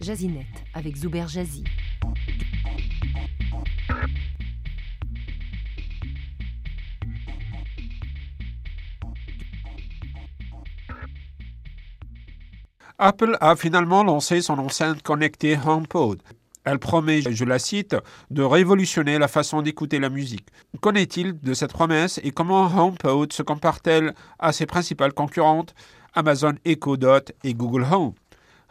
Jazinet avec Zuber Jazzy. Apple a finalement lancé son enceinte connectée HomePod. Elle promet, je la cite, de révolutionner la façon d'écouter la musique. Qu'en est-il de cette promesse et comment HomePod se compare-t-elle à ses principales concurrentes Amazon Echo Dot et Google Home?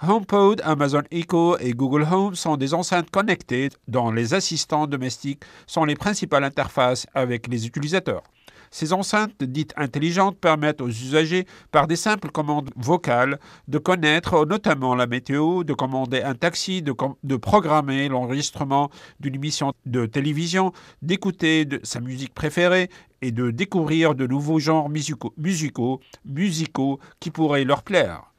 HomePod, Amazon Echo et Google Home sont des enceintes connectées dont les assistants domestiques sont les principales interfaces avec les utilisateurs. Ces enceintes dites intelligentes permettent aux usagers, par des simples commandes vocales, de connaître notamment la météo, de commander un taxi, de, programmer l'enregistrement d'une émission de télévision, d'écouter sa musique préférée et de découvrir de nouveaux genres musicaux, musicaux, musicaux qui pourraient leur plaire.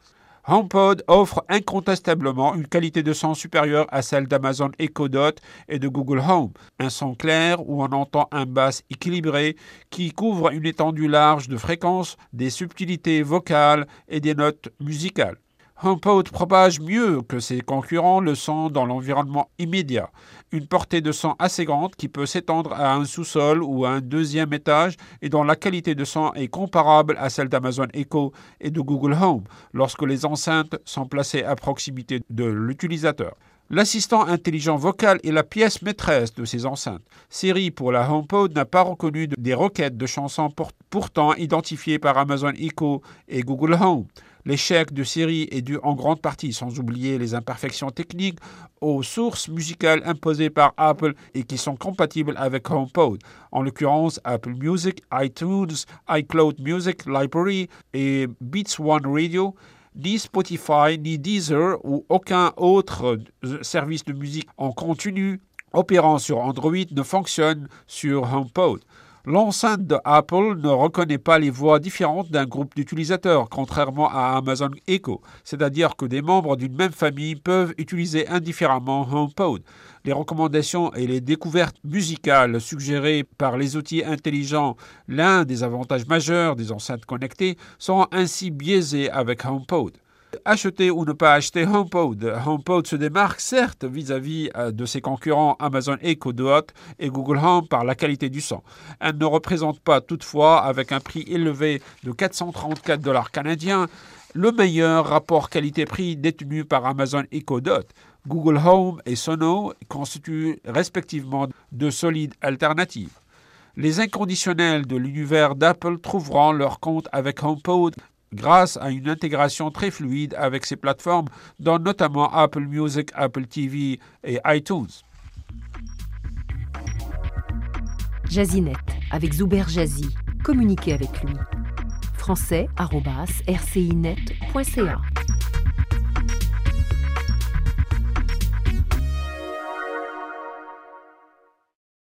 HomePod offre incontestablement une qualité de son supérieure à celle d'Amazon Echo Dot et de Google Home. Un son clair où on entend un bass équilibré qui couvre une étendue large de fréquences, des subtilités vocales et des notes musicales. HomePod propage mieux que ses concurrents le son dans l'environnement immédiat. Une portée de son assez grande qui peut s'étendre à un sous-sol ou à un deuxième étage et dont la qualité de son est comparable à celle d'Amazon Echo et de Google Home lorsque les enceintes sont placées à proximité de l'utilisateur. L'assistant intelligent vocal est la pièce maîtresse de ces enceintes. Siri pour la HomePod n'a pas reconnu des requêtes de chansons pourtant identifiées par Amazon Echo et Google Home. L'échec de Siri est dû en grande partie, sans oublier les imperfections techniques, aux sources musicales imposées par Apple et qui sont compatibles avec HomePod, en l'occurrence Apple Music, iTunes, iCloud Music Library et Beats One Radio. Ni Spotify, ni Deezer ou aucun autre service de musique en continu opérant sur Android ne fonctionne sur HomePod. L'enceinte de Apple ne reconnaît pas les voix différentes d'un groupe d'utilisateurs, contrairement à Amazon Echo, c'est-à-dire que des membres d'une même famille peuvent utiliser indifféremment HomePod. Les recommandations et les découvertes musicales suggérées par les outils intelligents, l'un des avantages majeurs des enceintes connectées, sont ainsi biaisés avec HomePod. Acheter ou ne pas acheter HomePod. HomePod se démarque certes vis-à-vis euh, de ses concurrents Amazon Echo Dot et Google Home par la qualité du son. Elle ne représente pas toutefois, avec un prix élevé de 434 dollars canadiens, le meilleur rapport qualité-prix détenu par Amazon Echo Dot. Google Home et Sono constituent respectivement de solides alternatives. Les inconditionnels de l'univers d'Apple trouveront leur compte avec HomePod grâce à une intégration très fluide avec ces plateformes, dont notamment Apple Music, Apple TV et iTunes. Jazinet avec Zuber Jazzy. Communiquez avec lui. français.rcinet.ca